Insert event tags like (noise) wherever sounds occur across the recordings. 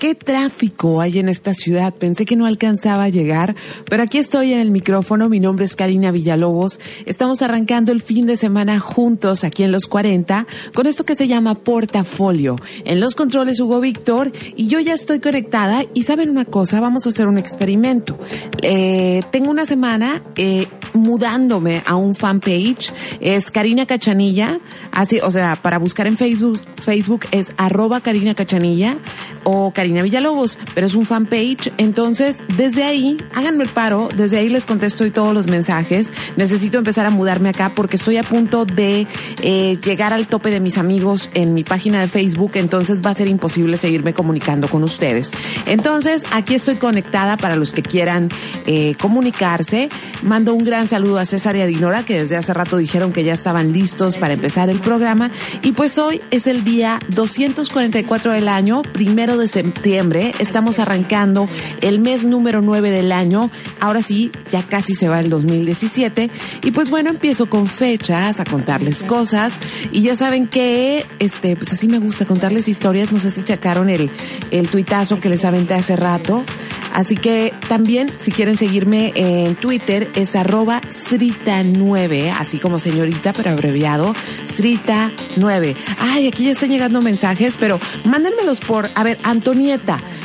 ¿Qué tráfico hay en esta ciudad? Pensé que no alcanzaba a llegar, pero aquí estoy en el micrófono. Mi nombre es Karina Villalobos. Estamos arrancando el fin de semana juntos aquí en los 40 con esto que se llama portafolio. En los controles Hugo Víctor y yo ya estoy conectada y saben una cosa, vamos a hacer un experimento. Eh, tengo una semana eh, mudándome a un fanpage. Es Karina Cachanilla. Así, o sea, para buscar en Facebook, Facebook es arroba Karina Cachanilla o Karina Villalobos, pero es un fanpage. Entonces, desde ahí, háganme el paro, desde ahí les contesto y todos los mensajes. Necesito empezar a mudarme acá porque estoy a punto de eh, llegar al tope de mis amigos en mi página de Facebook, entonces va a ser imposible seguirme comunicando con ustedes. Entonces, aquí estoy conectada para los que quieran eh, comunicarse. Mando un gran saludo a César y a Dinora, que desde hace rato dijeron que ya estaban listos para empezar el programa. Y pues hoy es el día 244 del año, primero de septiembre Estamos arrancando el mes número 9 del año. Ahora sí, ya casi se va el 2017. Y pues bueno, empiezo con fechas, a contarles cosas. Y ya saben que, este, pues así me gusta contarles historias. No sé si sacaron el, el tuitazo que les aventé hace rato. Así que también, si quieren seguirme en Twitter, es arroba Srita9, así como señorita, pero abreviado, Srita9. Ay, aquí ya están llegando mensajes, pero mándenmelos por, a ver,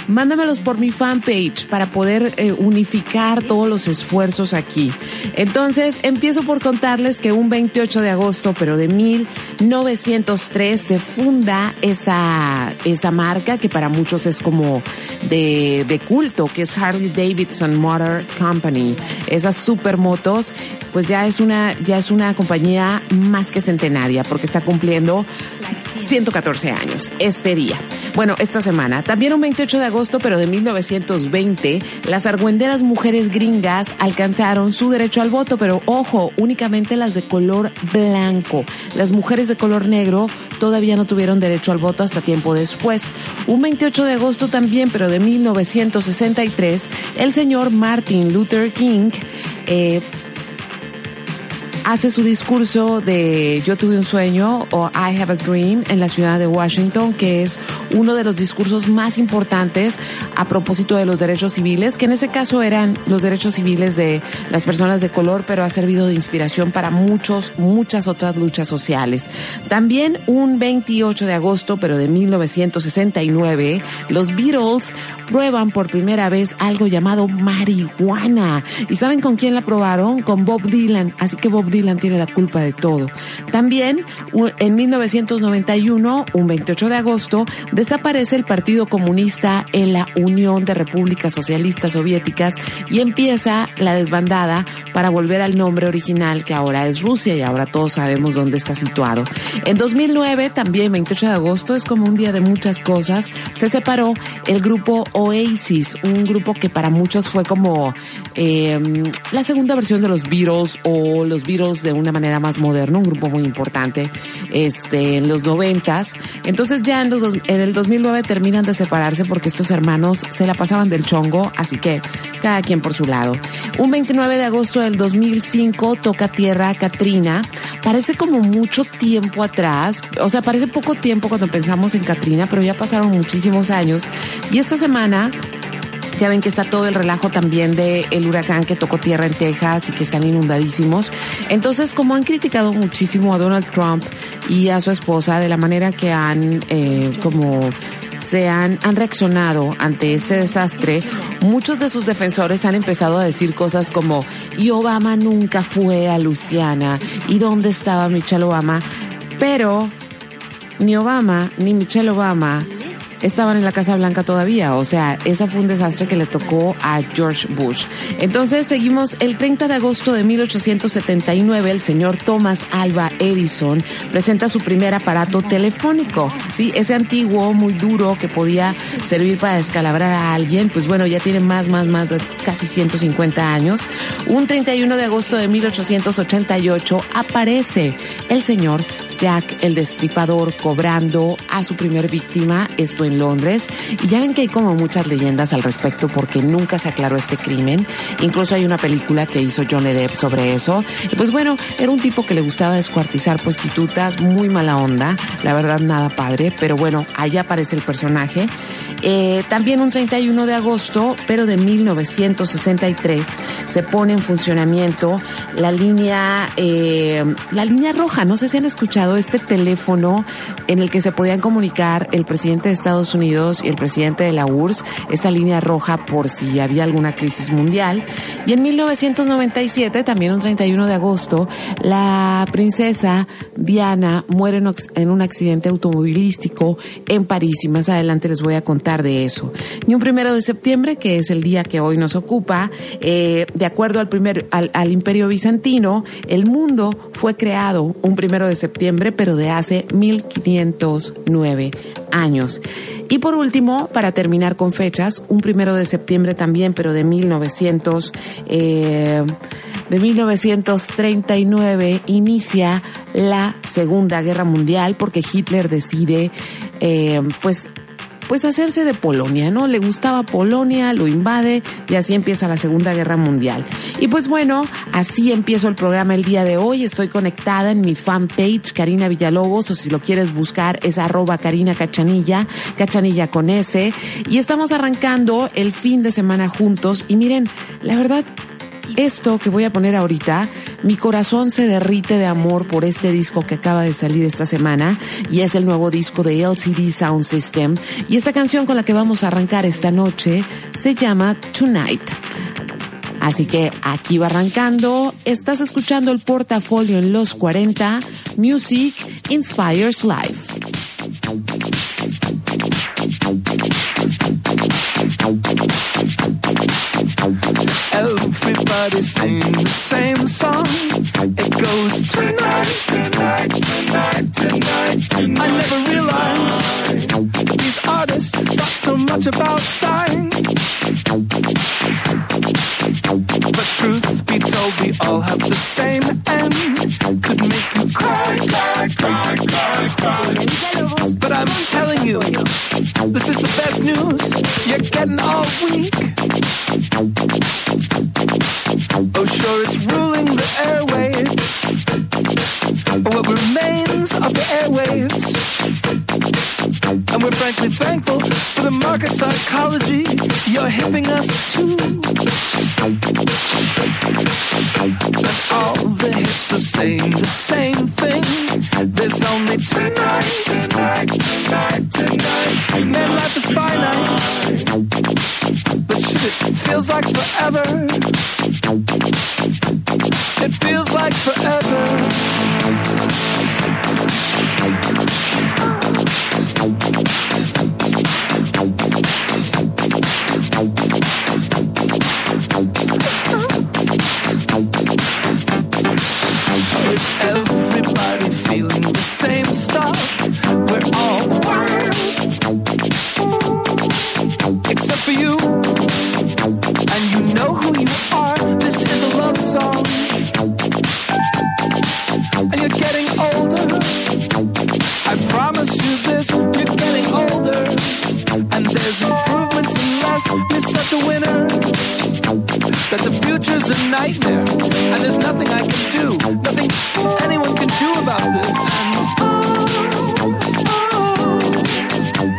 Mándamelos por mi fanpage para poder eh, unificar todos los esfuerzos aquí. Entonces, empiezo por contarles que un 28 de agosto, pero de 1903, se funda esa, esa marca que para muchos es como de, de culto que es Harley Davidson Motor Company. Esas supermotos, pues ya es una, ya es una compañía más que centenaria porque está cumpliendo 114 años este día. Bueno, esta semana. También un 28 de agosto, pero de 1920, las argüenderas mujeres gringas alcanzaron su derecho al voto, pero ojo, únicamente las de color blanco. Las mujeres de color negro todavía no tuvieron derecho al voto hasta tiempo después. Un 28 de agosto también, pero de 1963, el señor Martin Luther King eh, hace su discurso de Yo tuve un sueño o I have a dream en la ciudad de Washington, que es uno de los discursos más importantes a propósito de los derechos civiles, que en ese caso eran los derechos civiles de las personas de color, pero ha servido de inspiración para muchos, muchas otras luchas sociales. También un 28 de agosto, pero de 1969, los Beatles prueban por primera vez algo llamado marihuana. ¿Y saben con quién la probaron? Con Bob Dylan. Así que Bob Dylan tiene la culpa de todo. También en 1991, un 28 de agosto, desaparece el Partido Comunista en la Unión de Repúblicas Socialistas Soviéticas y empieza la desbandada para volver al nombre original que ahora es Rusia y ahora todos sabemos dónde está situado. En 2009, también 28 de agosto, es como un día de muchas cosas, se separó el grupo Oasis, un grupo que para muchos fue como eh, la segunda versión de los Beatles o los Beatles de una manera más moderna, un grupo muy importante este, en los noventas. Entonces ya en, los en el 2009 terminan de separarse porque estos hermanos se la pasaban del chongo, así que cada quien por su lado. Un 29 de agosto del 2005 toca tierra Katrina. Parece como mucho tiempo atrás, o sea, parece poco tiempo cuando pensamos en Katrina, pero ya pasaron muchísimos años. Y esta semana ya ven que está todo el relajo también de el huracán que tocó tierra en Texas y que están inundadísimos. Entonces, como han criticado muchísimo a Donald Trump y a su esposa de la manera que han eh, como se han, han reaccionado ante este desastre, muchos de sus defensores han empezado a decir cosas como, y Obama nunca fue a Luciana, y dónde estaba Michelle Obama, pero ni Obama ni Michelle Obama estaban en la Casa Blanca todavía. O sea, esa fue un desastre que le tocó a George Bush. Entonces seguimos el 30 de agosto de 1879, el señor Thomas Alva Edison presenta su primer aparato telefónico. Sí, ese antiguo, muy duro, que podía servir para descalabrar a alguien, pues bueno, ya tiene más, más, más de casi 150 años. Un 31 de agosto de 1888 aparece el señor Jack el Destripador cobrando a su primer víctima, esto en Londres. Y ya ven que hay como muchas leyendas al respecto porque nunca se aclaró este crimen. Incluso hay una película que hizo Johnny Depp sobre eso. Y pues bueno, era un tipo que le gustaba descuartizar prostitutas, muy mala onda, la verdad nada padre, pero bueno, ahí aparece el personaje. Eh, también un 31 de agosto, pero de 1963, se pone en funcionamiento la línea, eh, la línea roja. No sé si han escuchado este teléfono en el que se podían comunicar el presidente de Estados Unidos y el presidente de la URSS, esta línea roja por si había alguna crisis mundial. Y en 1997, también un 31 de agosto, la princesa Diana muere en un accidente automovilístico en París y más adelante les voy a contar de eso. Y un primero de septiembre, que es el día que hoy nos ocupa, eh, de acuerdo al, primer, al, al imperio bizantino, el mundo fue creado un primero de septiembre, pero de hace 1509 años. Y por último, para terminar con fechas, un primero de septiembre también, pero de 1900, eh, de 1939 inicia la Segunda Guerra Mundial porque Hitler decide, eh, pues pues hacerse de Polonia, ¿no? Le gustaba Polonia, lo invade y así empieza la Segunda Guerra Mundial. Y pues bueno, así empiezo el programa el día de hoy. Estoy conectada en mi fanpage, Karina Villalobos, o si lo quieres buscar es arroba Karina Cachanilla, Cachanilla con S. Y estamos arrancando el fin de semana juntos. Y miren, la verdad, esto que voy a poner ahorita, mi corazón se derrite de amor por este disco que acaba de salir esta semana y es el nuevo disco de LCD Sound System. Y esta canción con la que vamos a arrancar esta noche se llama Tonight. Así que aquí va arrancando. Estás escuchando el portafolio en los 40. Music Inspires Life. Everybody's singing the same song. It goes tonight, tonight, tonight, tonight, tonight. I never realized these artists thought so much about this, you're getting older. And there's improvements unless you're such a winner. That the future's a nightmare. And there's nothing I can do, nothing anyone can do about this.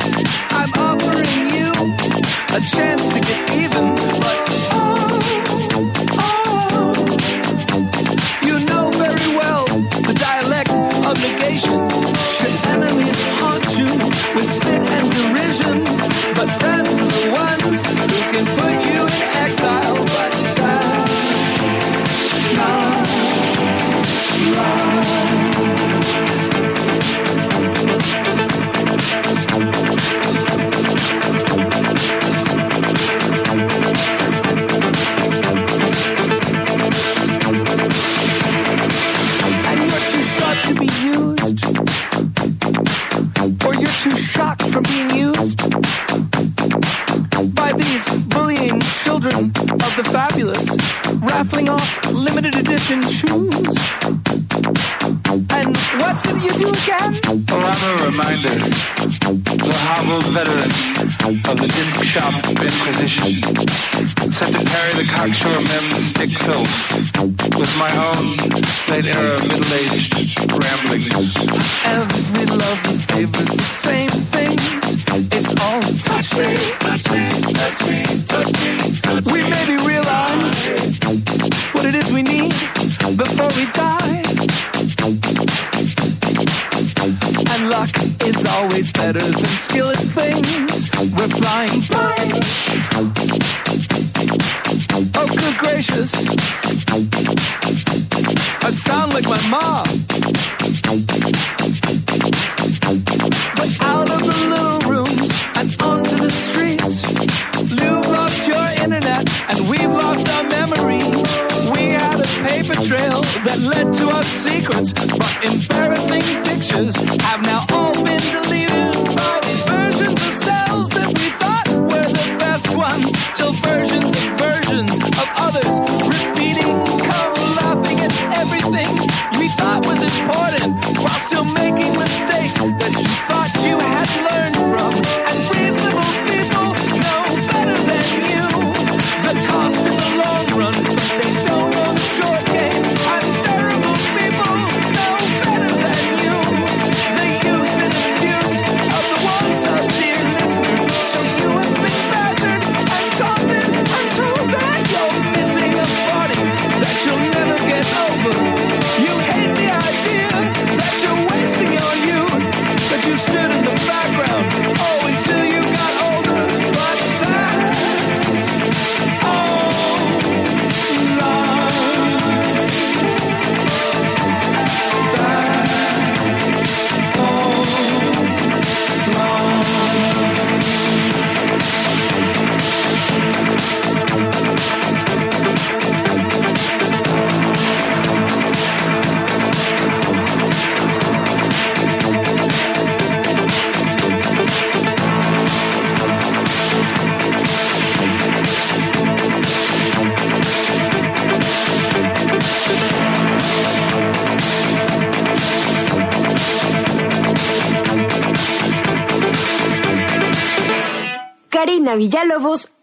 And I'm offering you a chance to get even, edition shoes. And what's it you do again? Oh, I'm a reminder, the hobbled veteran of the disc shop inquisition, set to carry the cocksure men's stick filth with my own late era middle-aged ramblings. Every lovely favor's the same things. It's all touch me, touch me, touch me, touch me, touch me. We maybe realize what it is we need we die. And luck is always better than skill at things. We're flying blind. Oh, good gracious. I sound like my mom. Led to our secrets, but embarrassing pictures have now all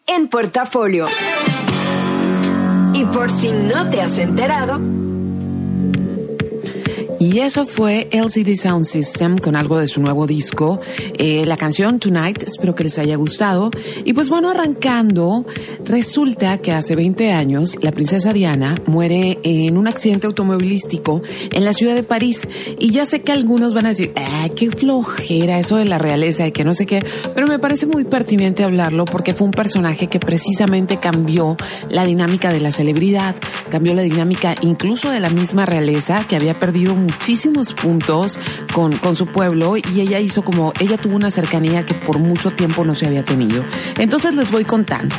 En portafolio. Y por si no te has enterado, Y eso fue LCD Sound System con algo de su nuevo disco, eh, la canción Tonight, espero que les haya gustado. Y pues bueno, arrancando, resulta que hace 20 años la princesa Diana muere en un accidente automovilístico en la ciudad de París. Y ya sé que algunos van a decir, ay, qué flojera eso de la realeza y que no sé qué, pero me parece muy pertinente hablarlo porque fue un personaje que precisamente cambió la dinámica de la celebridad, cambió la dinámica incluso de la misma realeza que había perdido muchísimos puntos con, con su pueblo y ella hizo como, ella tuvo una cercanía que por mucho tiempo no se había tenido. Entonces les voy contando.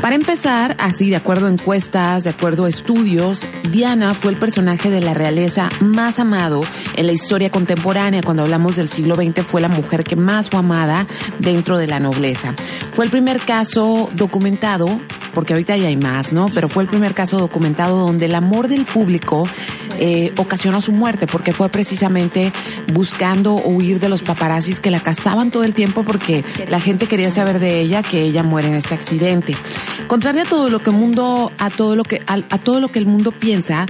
Para empezar, así de acuerdo a encuestas, de acuerdo a estudios, Diana fue el personaje de la realeza más amado en la historia contemporánea. Cuando hablamos del siglo XX, fue la mujer que más fue amada dentro de la nobleza. Fue el primer caso documentado, porque ahorita ya hay más, ¿no? Pero fue el primer caso documentado donde el amor del público eh, ocasionó su muerte, porque fue precisamente buscando huir de los paparazzis que la cazaban todo el tiempo porque la gente quería saber de ella que ella muere en este accidente. Contrario a todo lo que el mundo, a todo lo que, a, a todo lo que el mundo piensa,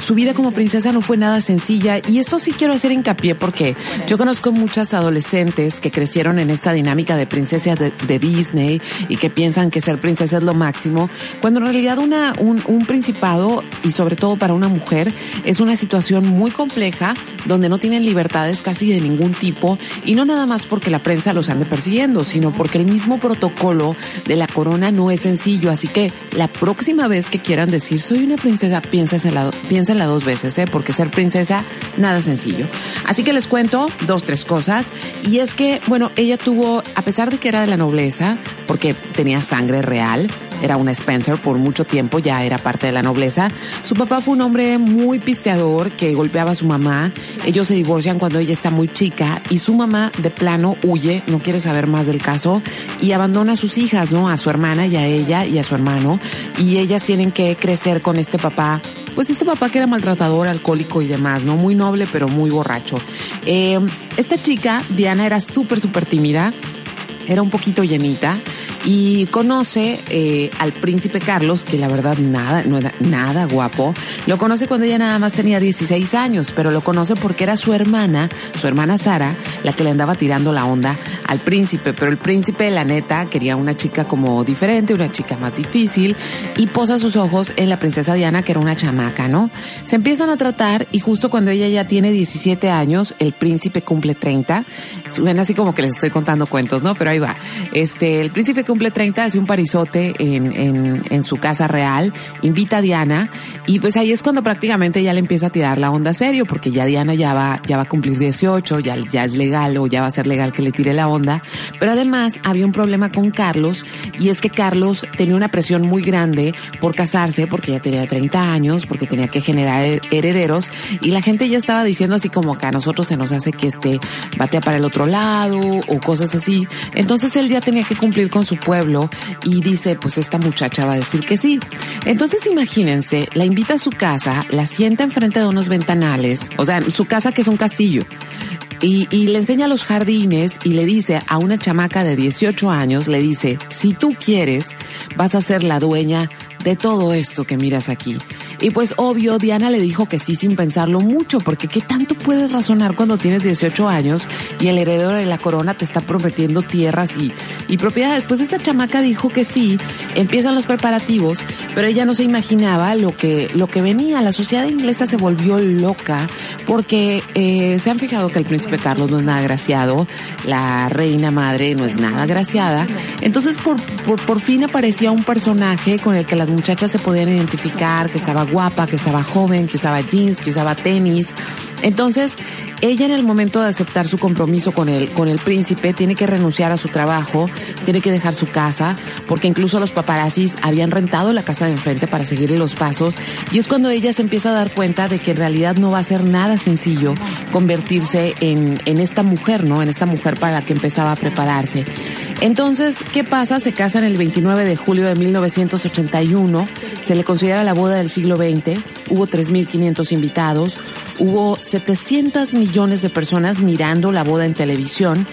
su vida como princesa no fue nada sencilla y esto sí quiero hacer hincapié porque yo conozco muchas adolescentes que crecieron en esta dinámica de princesas de, Disney y que piensan que ser princesa es lo máximo, cuando en realidad un, un principado y sobre todo para una mujer es una situación muy compleja donde no tienen libertades casi de ningún tipo y no nada más porque la prensa los ande persiguiendo, sino porque el mismo protocolo de la corona no es sencillo. Así que la próxima vez que quieran decir soy una princesa, piénsensela, piénsenla dos veces, ¿eh? porque ser princesa nada sencillo. Así que les cuento dos, tres cosas. Y es que, bueno, ella tuvo, a pesar de que era de la nobleza, porque tenía sangre real, era una Spencer por mucho tiempo, ya era parte de la nobleza. Su papá fue un hombre muy pisteador que golpeaba a su mamá. Ellos se divorcian cuando ella está muy chica y su mamá de plano huye, no quiere saber más del caso y abandona a sus hijas, ¿no? A su hermana y a ella y a su hermano. Y ellas tienen que crecer con este papá pues este papá que era maltratador, alcohólico y demás, ¿no? Muy noble, pero muy borracho. Eh, esta chica, Diana, era súper, súper tímida, era un poquito llenita y conoce eh, al príncipe Carlos, que la verdad nada, no era nada guapo. Lo conoce cuando ella nada más tenía 16 años, pero lo conoce porque era su hermana, su hermana Sara, la que le andaba tirando la onda al príncipe. Pero el príncipe, la neta, quería una chica como diferente, una chica más difícil, y posa sus ojos en la princesa Diana, que era una chamaca, ¿no? Se empiezan a tratar y justo cuando ella ya tiene 17 años, el príncipe cumple 30. Suena así como que les estoy contando cuentos, ¿no? Pero ahí va. Este, el príncipe cumple cumple 30, hace un parizote en, en, en, su casa real, invita a Diana y pues ahí es cuando prácticamente ya le empieza a tirar la onda serio porque ya Diana ya va, ya va a cumplir 18, ya, ya es legal o ya va a ser legal que le tire la onda. Pero además había un problema con Carlos y es que Carlos tenía una presión muy grande por casarse porque ya tenía 30 años, porque tenía que generar herederos y la gente ya estaba diciendo así como que a nosotros se nos hace que este batea para el otro lado o cosas así. Entonces él ya tenía que cumplir con su pueblo y dice, pues esta muchacha va a decir que sí. Entonces imagínense, la invita a su casa, la sienta enfrente de unos ventanales, o sea, su casa que es un castillo. Y, y, le enseña los jardines y le dice a una chamaca de 18 años, le dice, si tú quieres, vas a ser la dueña de todo esto que miras aquí. Y pues obvio, Diana le dijo que sí sin pensarlo mucho, porque ¿qué tanto puedes razonar cuando tienes 18 años y el heredero de la corona te está prometiendo tierras y, y propiedades? Pues esta chamaca dijo que sí, empiezan los preparativos, pero ella no se imaginaba lo que, lo que venía. La sociedad inglesa se volvió loca porque eh, se han fijado que el príncipe Carlos no es nada agraciado, la reina madre no es nada agraciada. Entonces por, por, por fin aparecía un personaje con el que las muchachas se podían identificar, que estaba guapa, que estaba joven, que usaba jeans, que usaba tenis. Entonces, ella en el momento de aceptar su compromiso con el, con el príncipe tiene que renunciar a su trabajo, tiene que dejar su casa, porque incluso los paparazzis habían rentado la casa de enfrente para seguirle los pasos, y es cuando ella se empieza a dar cuenta de que en realidad no va a ser nada sencillo convertirse en, en esta mujer, ¿no? En esta mujer para la que empezaba a prepararse. Entonces, ¿qué pasa? Se casan el 29 de julio de 1981, se le considera la boda del siglo XX, hubo 3.500 invitados, hubo 700 millones de personas mirando la boda en televisión,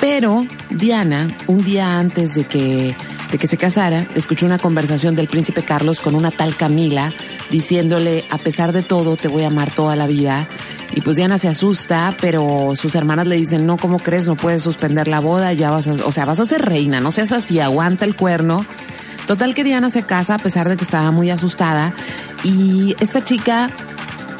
pero Diana, un día antes de que, de que se casara, escuchó una conversación del príncipe Carlos con una tal Camila, diciéndole, a pesar de todo, te voy a amar toda la vida. Y pues Diana se asusta, pero sus hermanas le dicen, no, ¿cómo crees? No puedes suspender la boda, ya vas a, o sea, vas a ser reina, no seas así, aguanta el cuerno. Total que Diana se casa a pesar de que estaba muy asustada y esta chica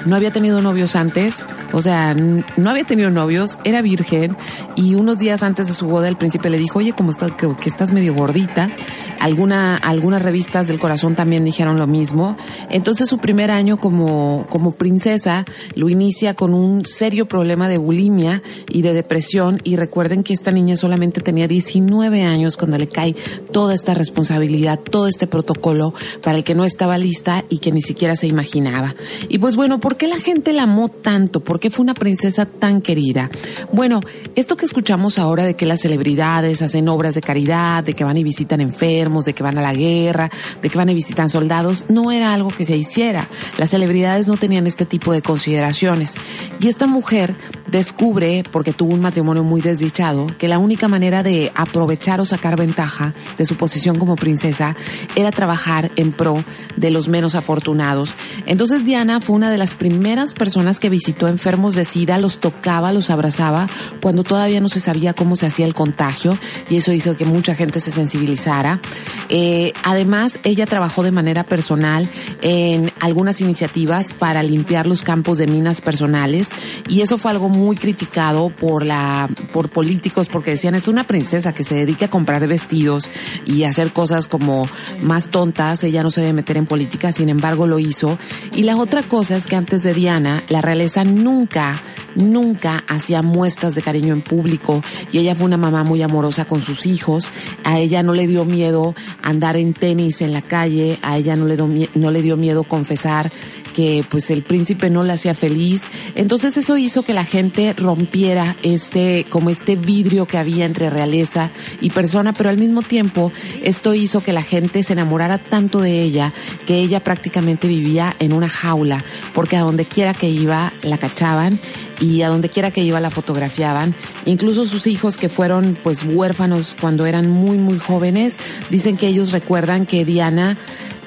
no había tenido novios antes, o sea, no había tenido novios, era virgen y unos días antes de su boda el príncipe le dijo, oye, como está, que, que, estás medio gordita. Alguna, algunas revistas del corazón también dijeron lo mismo. Entonces su primer año como, como princesa lo inicia con un serio problema de bulimia y de depresión y recuerden que esta niña solamente tenía 19 años cuando le cae toda esta responsabilidad, todo este protocolo para el que no estaba lista y que ni siquiera se imaginaba. Y pues bueno, ¿por qué la gente la amó tanto? ¿Por qué fue una princesa tan querida? Bueno, esto que escuchamos ahora de que las celebridades hacen obras de caridad, de que van y visitan enfermos, de que van a la guerra, de que van y visitan soldados, no era algo que se hiciera. Las celebridades no tenían este tipo de consideraciones. Y esta mujer descubre, porque tuvo un matrimonio muy desdichado, que la única manera de aprovechar o sacar ventaja de su posición como princesa era trabajar en pro de los menos afortunados. Entonces Diana fue una de las primeras personas que visitó enfermos de SIDA, los tocaba, los abrazaba, cuando todavía no se sabía cómo se hacía el contagio, y eso hizo que mucha gente se sensibilizara. Eh, además, ella trabajó de manera personal en algunas iniciativas para limpiar los campos de minas personales, y eso fue algo muy criticado por la, por políticos, porque decían, es una princesa que se dedica a comprar vestidos y hacer cosas como más tontas, ella no se debe meter en política, sin embargo lo hizo. Y la otra cosa es que antes de Diana, la realeza nunca nunca hacía muestras de cariño en público y ella fue una mamá muy amorosa con sus hijos. A ella no le dio miedo andar en tenis en la calle, a ella no le, no le dio miedo confesar que pues el príncipe no la hacía feliz. Entonces eso hizo que la gente rompiera este, como este vidrio que había entre realeza y persona, pero al mismo tiempo esto hizo que la gente se enamorara tanto de ella que ella prácticamente vivía en una jaula, porque a donde quiera que iba la cachaban y a donde quiera que iba la fotografiaban. Incluso sus hijos que fueron pues huérfanos cuando eran muy muy jóvenes, dicen que ellos recuerdan que Diana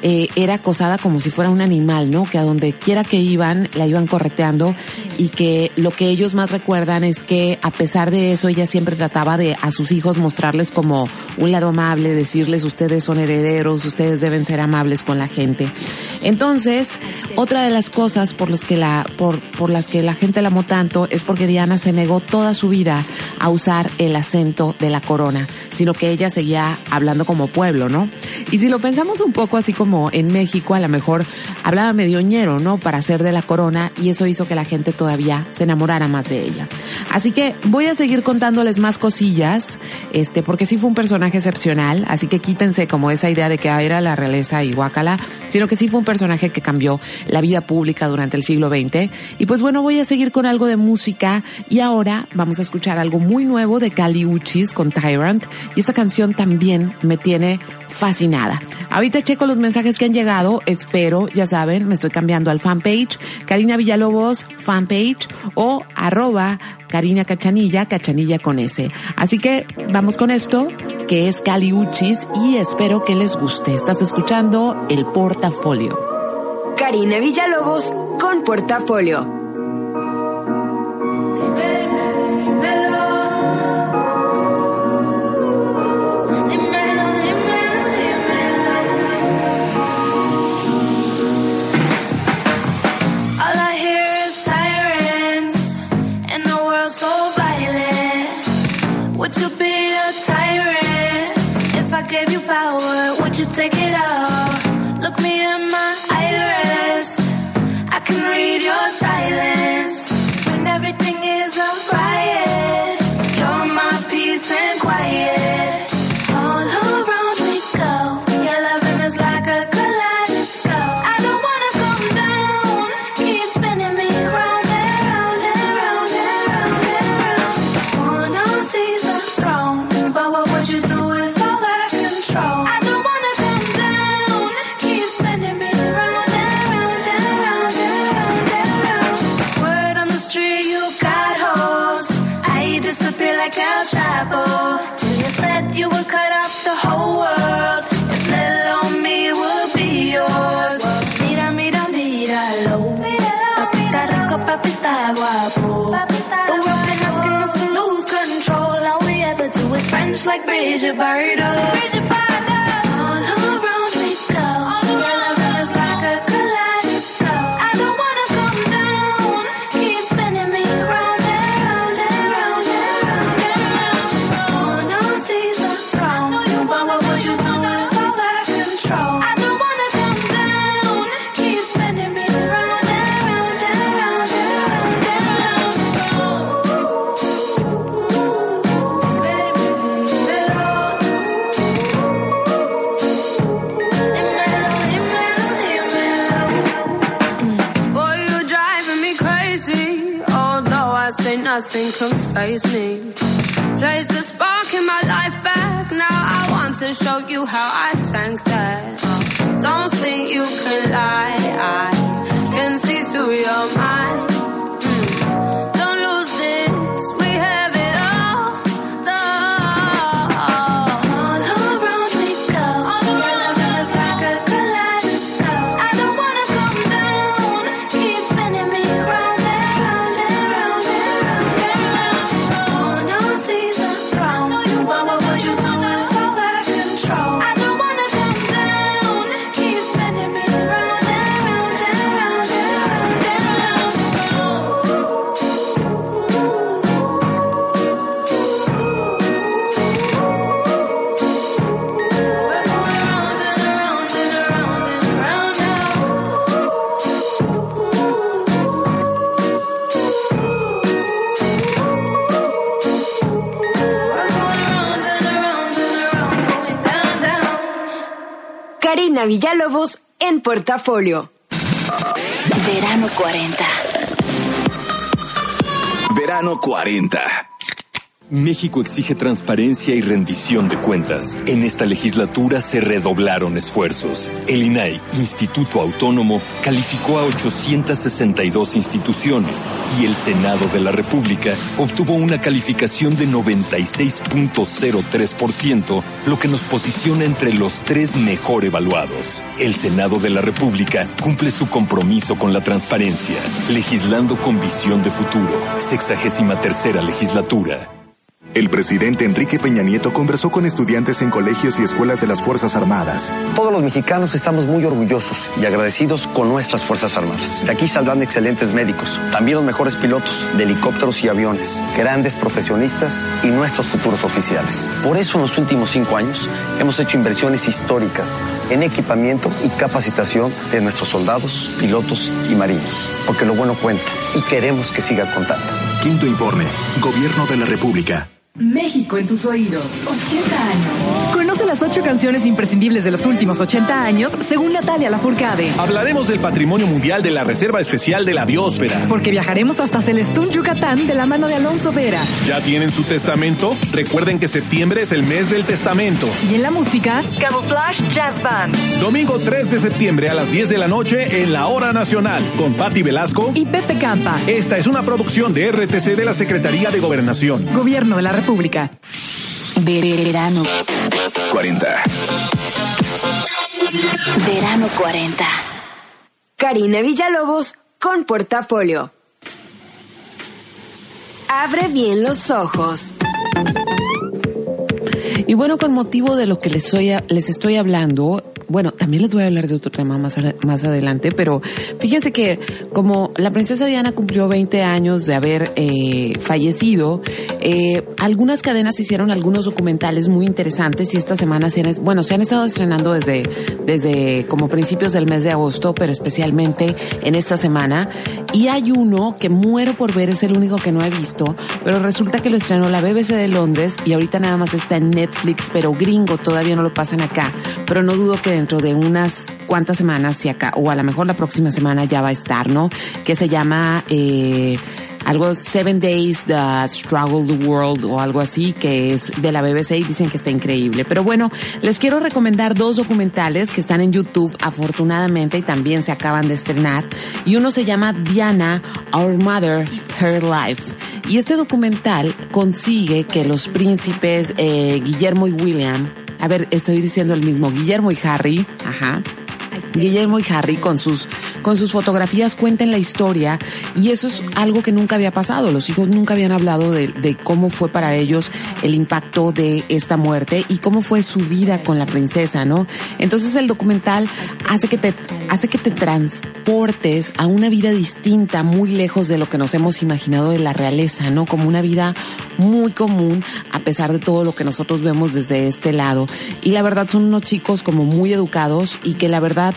eh, era acosada como si fuera un animal, ¿no? Que a donde quiera que iban, la iban correteando y que lo que ellos más recuerdan es que a pesar de eso, ella siempre trataba de a sus hijos mostrarles como un lado amable, decirles ustedes son herederos, ustedes deben ser amables con la gente. Entonces, otra de las cosas por, los que la, por, por las que la gente la amó tanto es porque Diana se negó toda su vida a usar el acento de la corona, sino que ella seguía hablando como pueblo, ¿no? Y si lo pensamos un poco así como en México, a lo mejor hablaba medioñero, ¿no? Para ser de la corona y eso hizo que la gente todavía se enamorara más de ella. Así que voy a seguir contándoles más cosillas, este, porque sí fue un personaje excepcional, así que quítense como esa idea de que era la realeza y guácala, sino que sí fue un personaje que cambió la vida pública durante el siglo XX. Y pues bueno, voy a seguir con algo de música y ahora vamos a escuchar algo muy nuevo de Cali Uchis con Tyrant y esta canción también me tiene fascinada. Ahorita checo los mensajes que han llegado, espero, ya saben, me estoy cambiando al fanpage, Karina Villalobos fanpage o arroba Karina Cachanilla, Cachanilla con S. Así que vamos con esto, que es Caliuchis y espero que les guste. Estás escuchando el portafolio. Karina Villalobos con portafolio. Like Bridget Bardot. Bridget Bardot. Can phase me. Place the spark in my life back. Now I want to show you how I thank that. Don't think you can lie. I can see through your mind. Villalobos en portafolio. Verano 40. Verano 40. México exige transparencia y rendición de cuentas. En esta legislatura se redoblaron esfuerzos. El INAI, Instituto Autónomo, calificó a 862 instituciones y el Senado de la República obtuvo una calificación de 96.03%, lo que nos posiciona entre los tres mejor evaluados. El Senado de la República cumple su compromiso con la transparencia, legislando con visión de futuro. Sexagésima tercera legislatura. El presidente Enrique Peña Nieto conversó con estudiantes en colegios y escuelas de las Fuerzas Armadas. Todos los mexicanos estamos muy orgullosos y agradecidos con nuestras Fuerzas Armadas. De aquí saldrán excelentes médicos, también los mejores pilotos de helicópteros y aviones, grandes profesionistas y nuestros futuros oficiales. Por eso en los últimos cinco años hemos hecho inversiones históricas en equipamiento y capacitación de nuestros soldados, pilotos y marinos. Porque lo bueno cuenta y queremos que siga contando. Quinto informe. Gobierno de la República. México en tus oídos. 80 años. Las ocho canciones imprescindibles de los últimos 80 años según Natalia Lafourcade. Hablaremos del patrimonio mundial de la Reserva Especial de la Biosfera. Porque viajaremos hasta Celestún, Yucatán, de la mano de Alonso Vera. ¿Ya tienen su testamento? Recuerden que septiembre es el mes del testamento. Y en la música, Camouflage Jazz Band. Domingo 3 de septiembre a las 10 de la noche en la Hora Nacional con Patti Velasco y Pepe Campa. Esta es una producción de RTC de la Secretaría de Gobernación. Gobierno de la República. Verano 40. Verano 40. Karina Villalobos con portafolio. Abre bien los ojos. Y bueno, con motivo de lo que les, soy les estoy hablando, bueno, también les voy a hablar de otro tema más, más adelante, pero fíjense que como la princesa Diana cumplió 20 años de haber eh, fallecido, eh, algunas cadenas hicieron algunos documentales muy interesantes y esta semana se han, bueno, se han estado estrenando desde, desde como principios del mes de agosto, pero especialmente en esta semana. Y hay uno que muero por ver, es el único que no he visto, pero resulta que lo estrenó la BBC de Londres y ahorita nada más está en Netflix, pero gringo, todavía no lo pasan acá. Pero no dudo que dentro de unas cuantas semanas, si acá, o a lo mejor la próxima semana ya va a estar, ¿no? Que se llama, eh, algo Seven Days That Struggle the World o algo así, que es de la BBC y dicen que está increíble. Pero bueno, les quiero recomendar dos documentales que están en YouTube, afortunadamente, y también se acaban de estrenar. Y uno se llama Diana, Our Mother, Her Life. Y este documental consigue que los príncipes eh, Guillermo y William, a ver, estoy diciendo el mismo, Guillermo y Harry, ajá, Guillermo y Harry con sus con sus fotografías cuenten la historia y eso es algo que nunca había pasado. Los hijos nunca habían hablado de, de cómo fue para ellos el impacto de esta muerte y cómo fue su vida con la princesa, ¿no? Entonces el documental hace que te hace que te transportes a una vida distinta, muy lejos de lo que nos hemos imaginado de la realeza, ¿no? Como una vida muy común a pesar de todo lo que nosotros vemos desde este lado. Y la verdad son unos chicos como muy educados y que la verdad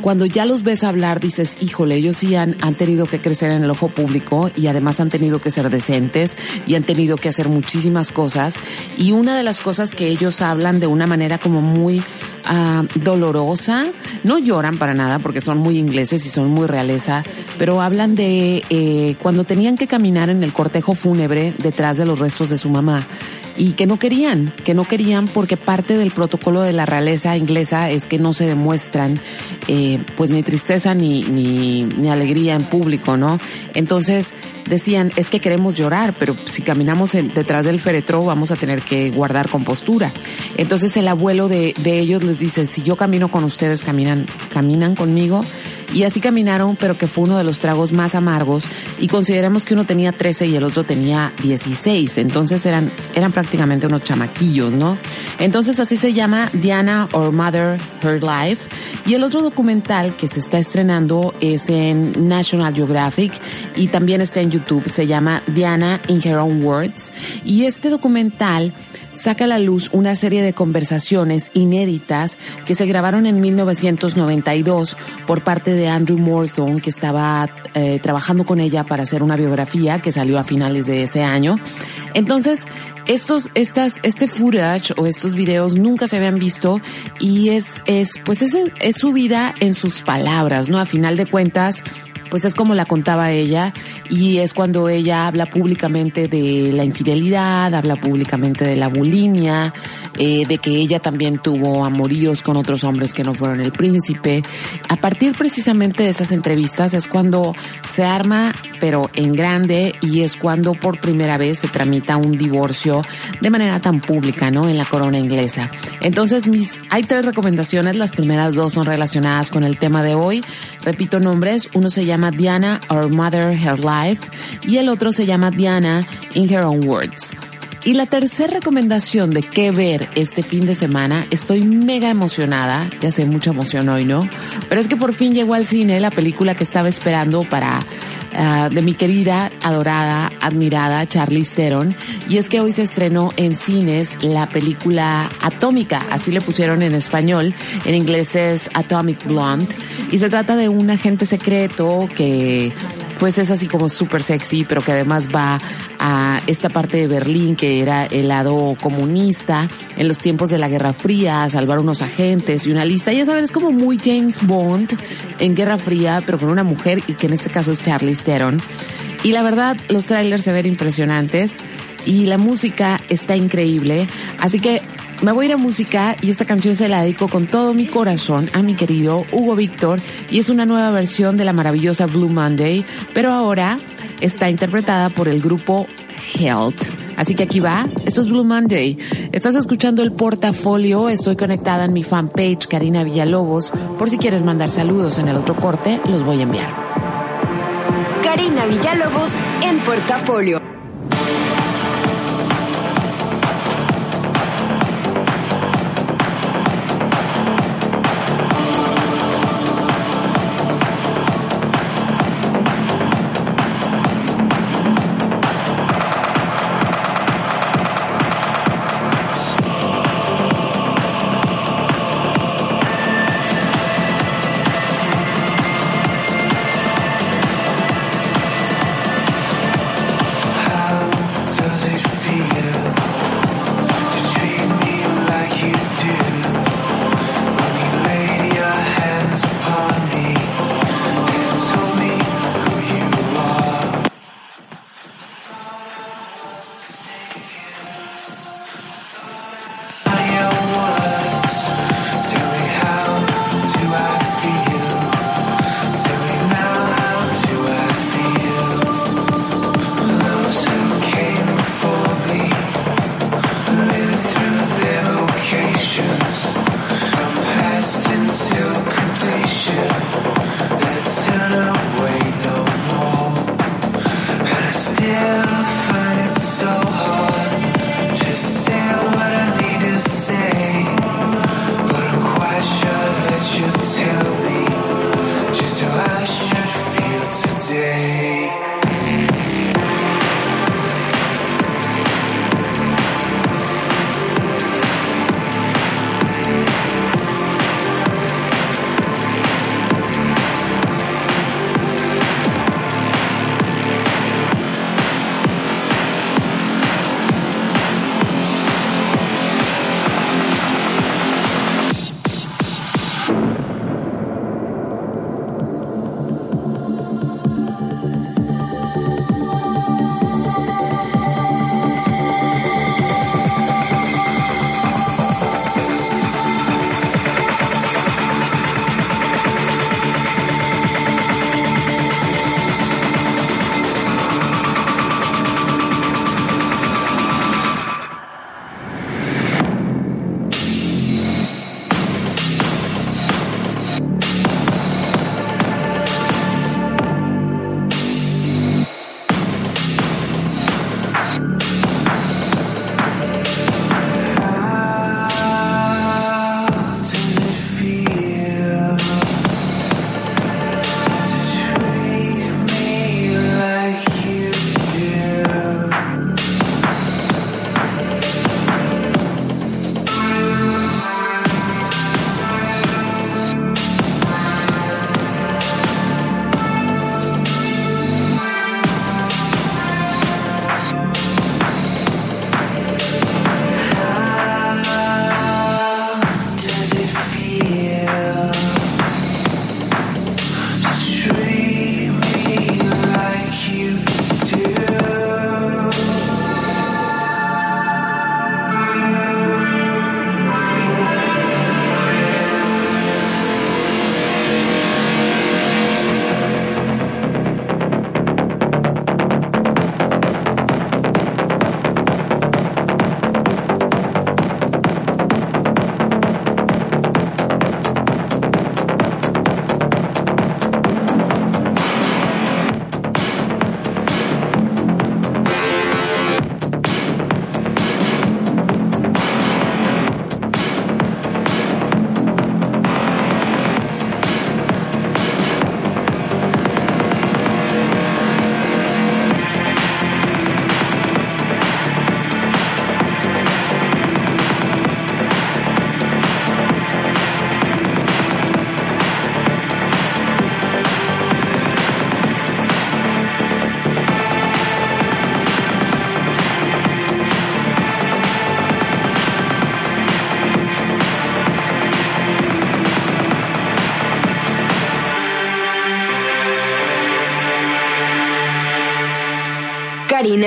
cuando ya los ves hablar, dices, híjole, ellos sí han, han tenido que crecer en el ojo público y además han tenido que ser decentes y han tenido que hacer muchísimas cosas. Y una de las cosas que ellos hablan de una manera como muy ah, dolorosa, no lloran para nada porque son muy ingleses y son muy realeza, pero hablan de eh, cuando tenían que caminar en el cortejo fúnebre detrás de los restos de su mamá y que no querían, que no querían porque parte del protocolo de la realeza inglesa es que no se demuestran eh, pues ni tristeza ni, ni, alegría en público, ¿no? Entonces decían, es que queremos llorar, pero si caminamos detrás del féretro vamos a tener que guardar compostura. Entonces el abuelo de, de ellos les dice, si yo camino con ustedes, caminan, caminan conmigo. Y así caminaron, pero que fue uno de los tragos más amargos. Y consideramos que uno tenía 13 y el otro tenía 16. Entonces eran, eran prácticamente unos chamaquillos, ¿no? Entonces así se llama Diana or Mother Her Life. Y el otro documental que se está estrenando es en National Geographic y también está en YouTube. Se llama Diana in Her Own Words. Y este documental saca a la luz una serie de conversaciones inéditas que se grabaron en 1992 por parte de Andrew Morton, que estaba eh, trabajando con ella para hacer una biografía que salió a finales de ese año. Entonces, estos, estas, este footage o estos videos nunca se habían visto y es, es, pues es, es su vida en sus palabras, ¿no? A final de cuentas, pues es como la contaba ella y es cuando ella habla públicamente de la infidelidad, habla públicamente de la bulimia, eh, de que ella también tuvo amoríos con otros hombres que no fueron el príncipe. A partir precisamente de esas entrevistas es cuando se arma, pero en grande, y es cuando por primera vez se tramita un divorcio de manera tan pública, ¿no? En la corona inglesa. Entonces, mis, hay tres recomendaciones, las primeras dos son relacionadas con el tema de hoy. Repito nombres, uno se llama Diana, Our Mother, Her Life, y el otro se llama Diana, In Her Own Words. Y la tercera recomendación de qué ver este fin de semana, estoy mega emocionada, ya sé, mucha emoción hoy, ¿no? Pero es que por fin llegó al cine la película que estaba esperando para Ah, de mi querida, adorada, admirada Charlize Theron. Y es que hoy se estrenó en cines la película Atómica, así le pusieron en español, en inglés es Atomic Blonde. Y se trata de un agente secreto que pues es así como súper sexy, pero que además va a esta parte de Berlín que era el lado comunista en los tiempos de la Guerra Fría, a salvar unos agentes y una lista. Ya saben, es como muy James Bond en Guerra Fría, pero con una mujer y que en este caso es Charlize Theron. Y la verdad, los trailers se ven impresionantes y la música está increíble. Así que me voy a ir a música y esta canción se la dedico con todo mi corazón a mi querido Hugo Víctor y es una nueva versión de la maravillosa Blue Monday, pero ahora está interpretada por el grupo Health. Así que aquí va, esto es Blue Monday. Estás escuchando el portafolio, estoy conectada en mi fanpage Karina Villalobos. Por si quieres mandar saludos en el otro corte, los voy a enviar. Karina Villalobos en portafolio.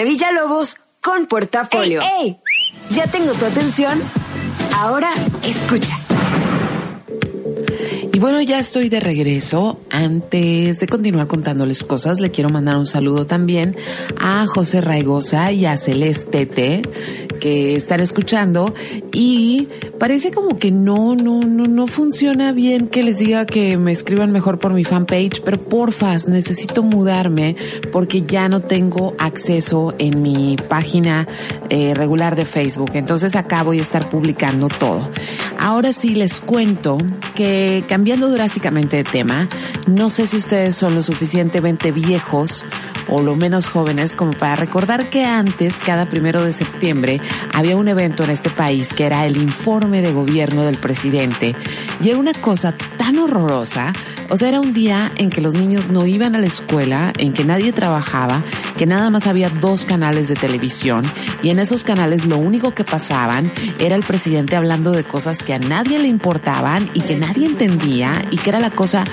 Villalobos con Portafolio. ¡Ey, ya tengo tu atención? Ahora escucha. Y bueno, ya estoy de regreso. Antes de continuar contándoles cosas, le quiero mandar un saludo también a José Raigosa y a Celestete que están escuchando y parece como que no, no, no, no funciona bien que les diga que me escriban mejor por mi fanpage, pero porfas, necesito mudarme porque ya no tengo acceso en mi página eh, regular de Facebook. Entonces acá voy a estar publicando todo. Ahora sí les cuento que cambiando drásticamente de tema, no sé si ustedes son lo suficientemente viejos o lo menos jóvenes como para recordar que antes, cada primero de septiembre, había un evento en este país que era el informe de gobierno del presidente y era una cosa tan horrorosa, o sea, era un día en que los niños no iban a la escuela, en que nadie trabajaba, que nada más había dos canales de televisión y en esos canales lo único que pasaban era el presidente hablando de cosas que a nadie le importaban y que nadie entendía y que era la cosa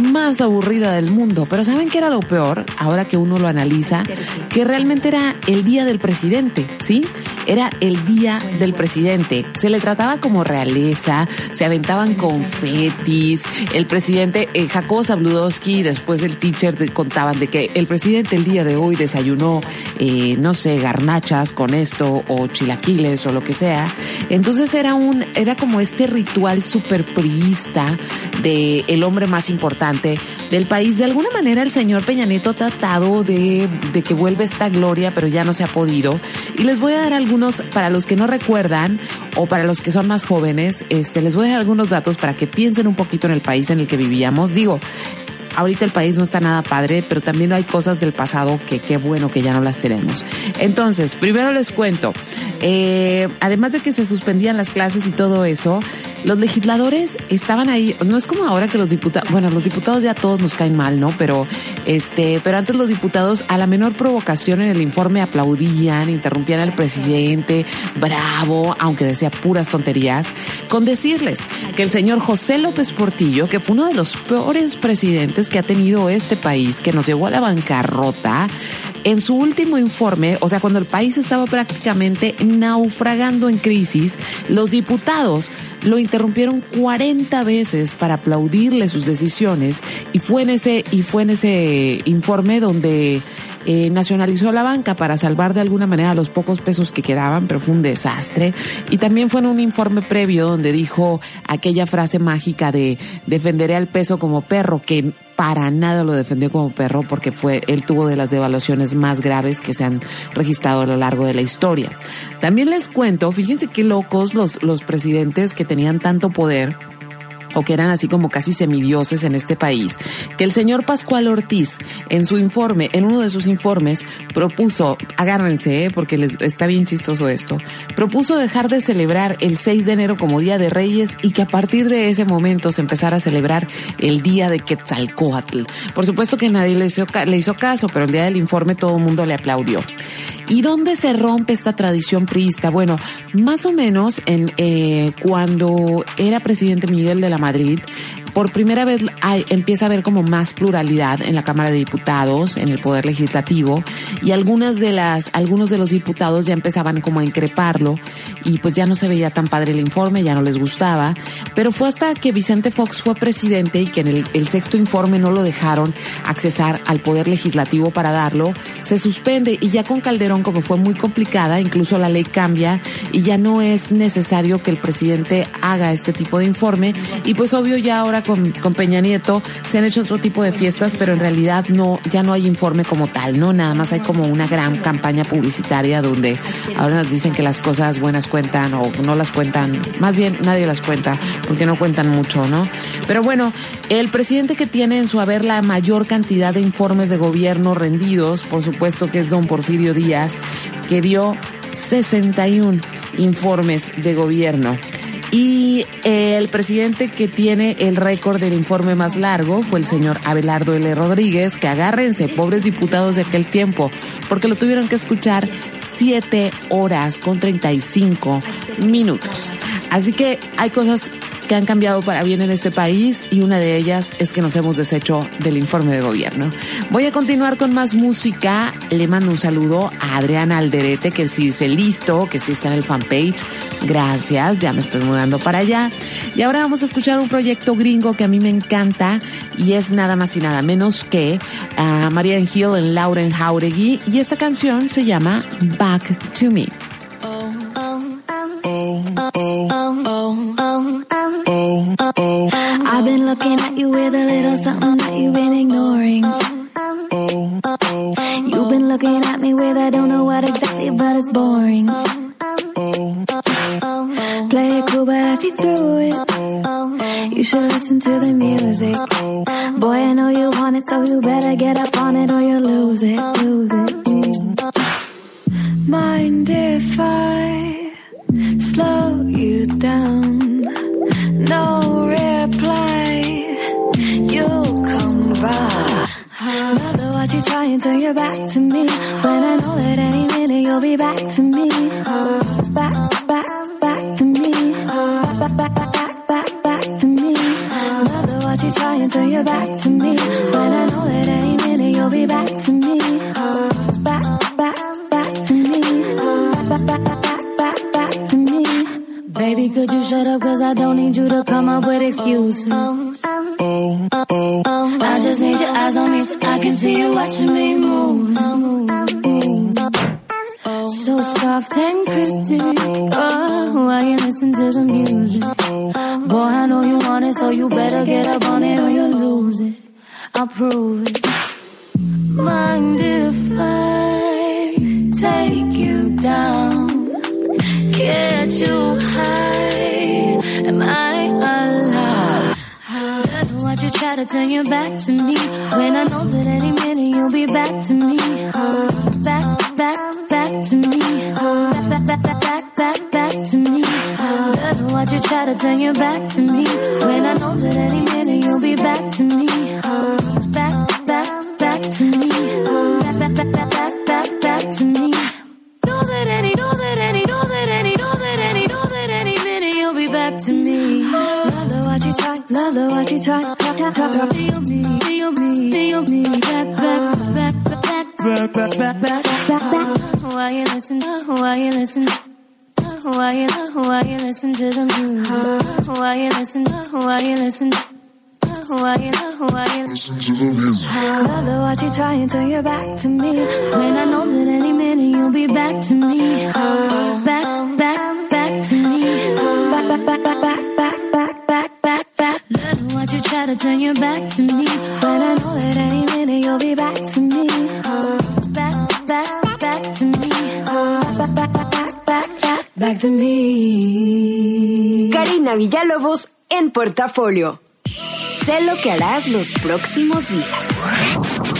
más aburrida del mundo. Pero ¿saben qué era lo peor? Ahora que uno lo analiza, que realmente era el día del presidente, ¿sí? Era el día del presidente. Se le trataba como realeza, se aventaban confetis. El presidente, eh, Jacobo Zabludowski, después el teacher contaban de que el presidente el día de hoy desayunó, eh, no sé, garnachas con esto o chilaquiles o lo que sea. Entonces era un, era como este ritual super priista de el hombre más importante del país. De alguna manera el señor Peña Nieto ha tratado de, de que vuelva esta gloria, pero ya no se ha podido. Y les voy a dar algunos, para los que no recuerdan o para los que son más jóvenes, este, les voy a dar algunos datos para que piensen un poquito en el país en el que vivíamos. Digo, ahorita el país no está nada padre, pero también hay cosas del pasado que qué bueno que ya no las tenemos. Entonces, primero les cuento, eh, además de que se suspendían las clases y todo eso, los legisladores estaban ahí, no es como ahora que los diputados, bueno, los diputados ya todos nos caen mal, ¿no? Pero este, pero antes los diputados a la menor provocación en el informe aplaudían, interrumpían al presidente, bravo, aunque decía puras tonterías, con decirles que el señor José López Portillo, que fue uno de los peores presidentes que ha tenido este país, que nos llevó a la bancarrota, en su último informe, o sea, cuando el país estaba prácticamente naufragando en crisis, los diputados lo interrumpieron 40 veces para aplaudirle sus decisiones y fue en ese y fue en ese informe donde eh, nacionalizó la banca para salvar de alguna manera los pocos pesos que quedaban, pero fue un desastre. Y también fue en un informe previo donde dijo aquella frase mágica de defenderé al peso como perro, que para nada lo defendió como perro porque fue, él tuvo de las devaluaciones más graves que se han registrado a lo largo de la historia. También les cuento, fíjense qué locos los, los presidentes que tenían tanto poder o que eran así como casi semidioses en este país, que el señor Pascual Ortiz en su informe, en uno de sus informes, propuso, agárrense, ¿eh? porque les está bien chistoso esto, propuso dejar de celebrar el 6 de enero como Día de Reyes y que a partir de ese momento se empezara a celebrar el Día de Quetzalcoatl. Por supuesto que nadie le hizo, caso, pero el día del informe todo el mundo le aplaudió. ¿Y dónde se rompe esta tradición priista? Bueno, más o menos en eh, cuando era presidente Miguel de la Madrid, por primera vez hay, empieza a haber como más pluralidad en la Cámara de Diputados, en el Poder Legislativo, y algunas de las, algunos de los diputados ya empezaban como a increparlo, y pues ya no se veía tan padre el informe, ya no les gustaba, pero fue hasta que Vicente Fox fue presidente y que en el, el sexto informe no lo dejaron accesar al Poder Legislativo para darlo, se suspende. Y ya con Calderón como fue muy complicada, incluso la ley cambia y ya no es necesario que el presidente haga este tipo de informe. Y pues obvio ya ahora con, Peña Nieto se han hecho otro tipo de fiestas, pero en realidad no, ya no hay informe como tal, ¿no? Nada más hay como una gran campaña publicitaria donde ahora nos dicen que las cosas buenas cuentan o no las cuentan, más bien nadie las cuenta porque no cuentan mucho, ¿no? Pero bueno, el presidente que tiene en su haber la mayor cantidad de informes de gobierno rendidos, por supuesto que es don Porfirio Díaz, que dio 61 informes de gobierno. Y el presidente que tiene el récord del informe más largo fue el señor Abelardo L. Rodríguez, que agárrense, pobres diputados de aquel tiempo, porque lo tuvieron que escuchar siete horas con 35 minutos. Así que hay cosas que han cambiado para bien en este país y una de ellas es que nos hemos deshecho del informe de gobierno. Voy a continuar con más música. Le mando un saludo a Adriana Alderete que sí dice listo, que sí está en el fanpage. Gracias, ya me estoy mudando para allá. Y ahora vamos a escuchar un proyecto gringo que a mí me encanta y es nada más y nada menos que a Marianne Hill en Lauren Jauregui y esta canción se llama Back to Me. I've been looking at you with a little something that you've been ignoring. You've been looking at me with I don't know what exactly, but it's boring. Play it cool, but I see through it. You should listen to the music. Boy, I know you want it, so you better get up you'll be back to me. Uh, back, back, back to me. Back, back, back, back, back, back to me. Love the what you try and turn your back to me. When I know that any minute you'll be back to me. Uh, back, back, back to me. Back, back, back, back, back, back to me. Baby, could you shut up? Cause I don't need you to come up with excuses. I just need your eyes on me so I can see you watching me move. So soft and pretty. Oh, while you listen to the music. Boy, I know you want it, so you better get up on it or you'll lose it. I'll prove it. Mind if I take you down? Get you high? Am I allowed? Watch you try to turn your back to me when I know that any minute you'll be back to me. Back, back, try to turn your back to me when I know that any minute you'll be back to me. Back, back, back to me. Back, back, back, back, back, back, back to me. Know that any, know that any, know that any, know that any, know that any minute you'll be back to me. Love the what you talk, love the what you talk, talk, talk, talk, talk. Feel me, feel me, feel me. Back, back, back, back, back, back, back, back, back. While you listen, while you listen. While you, while you listen to the music, while you listen, while you listen, while you, while you listen to the music. Love the what you try and turn your back to me. When I know that any minute you'll be back to me. Back, back, back to me. Back, back, back, back, back, back, back, back, back, back. Love what you try to turn your back to me. When I know that any minute you'll be back to me. Back, back, back to me. Back, to me. Karina Villalobos en portafolio. Sé lo que harás los próximos días.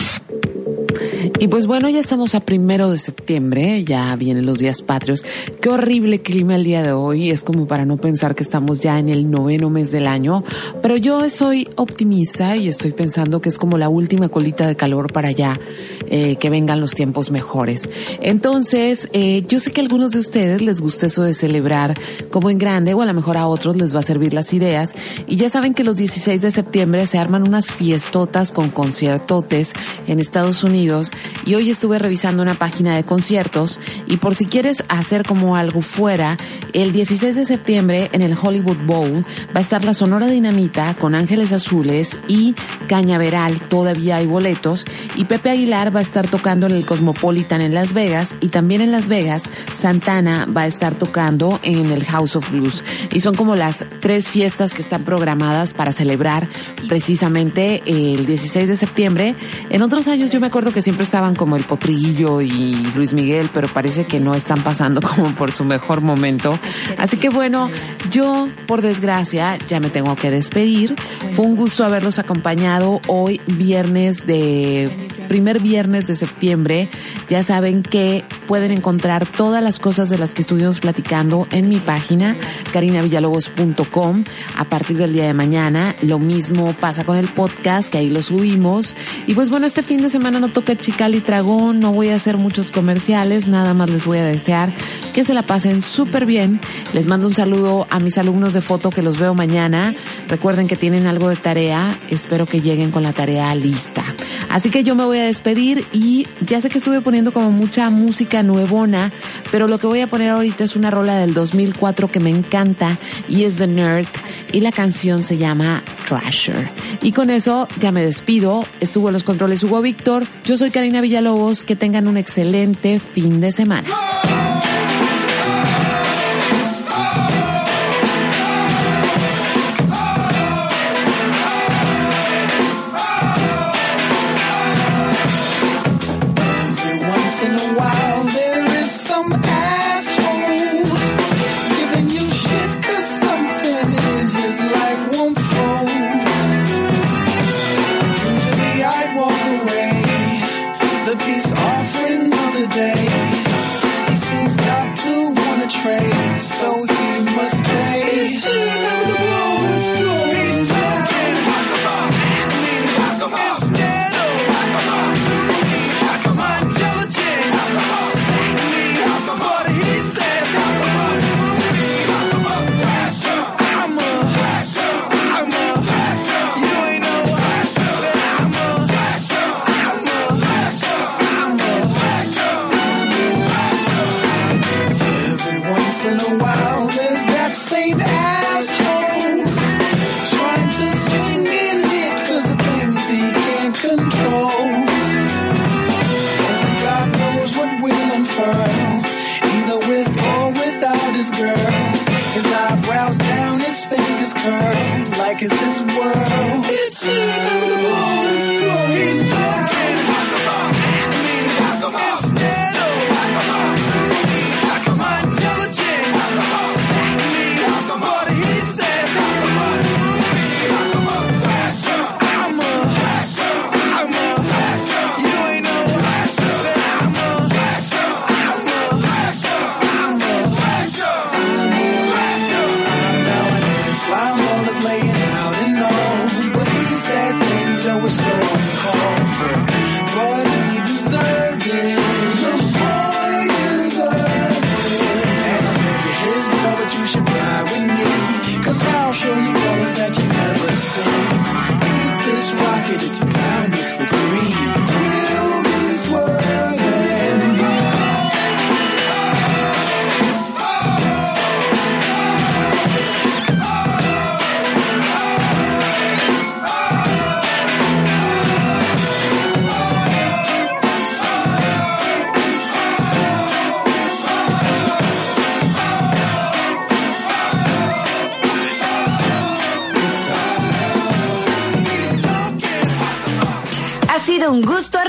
Y pues bueno, ya estamos a primero de septiembre, ya vienen los días patrios. Qué horrible clima el día de hoy, es como para no pensar que estamos ya en el noveno mes del año, pero yo soy optimista y estoy pensando que es como la última colita de calor para ya eh, que vengan los tiempos mejores. Entonces, eh, yo sé que a algunos de ustedes les gusta eso de celebrar como en grande o a lo mejor a otros les va a servir las ideas y ya saben que los 16 de septiembre se arman unas fiestotas con conciertotes en Estados Unidos y hoy estuve revisando una página de conciertos y por si quieres hacer como algo fuera, el 16 de septiembre en el Hollywood Bowl va a estar la Sonora Dinamita con Ángeles Azules y Cañaveral, todavía hay boletos y Pepe Aguilar va a estar tocando en el Cosmopolitan en Las Vegas y también en Las Vegas Santana va a estar tocando en el House of Blues y son como las tres fiestas que están programadas para celebrar precisamente el 16 de septiembre. En otros años yo me acuerdo que siempre estaban como el Potrillo y Luis Miguel, pero parece que no están pasando (laughs) como por su mejor momento. Así que bueno, yo por desgracia ya me tengo que despedir. Fue un gusto haberlos acompañado hoy viernes de primer viernes de septiembre. Ya saben que pueden encontrar todas las cosas de las que estuvimos platicando en mi página, carinavillalobos.com, a partir del día de mañana. Lo mismo pasa con el podcast, que ahí lo subimos. Y pues bueno, este fin de semana no toca Chical y Tragón, no voy a hacer muchos comerciales, nada más les voy a desear que se la pasen súper bien. Les mando un saludo a mis alumnos de foto que los veo mañana. Recuerden que tienen algo de tarea, espero que lleguen con la tarea lista. Así que yo me voy a despedir y ya sé que estuve poniendo como mucha música nuevona, pero lo que voy a poner ahorita es una rola del 2004 que me encanta y es The Nerd y la canción se llama Trasher. Y con eso ya me despido. Estuvo en los controles Hugo Víctor. Yo soy Karina Villalobos. Que tengan un excelente fin de semana. It's inevitable,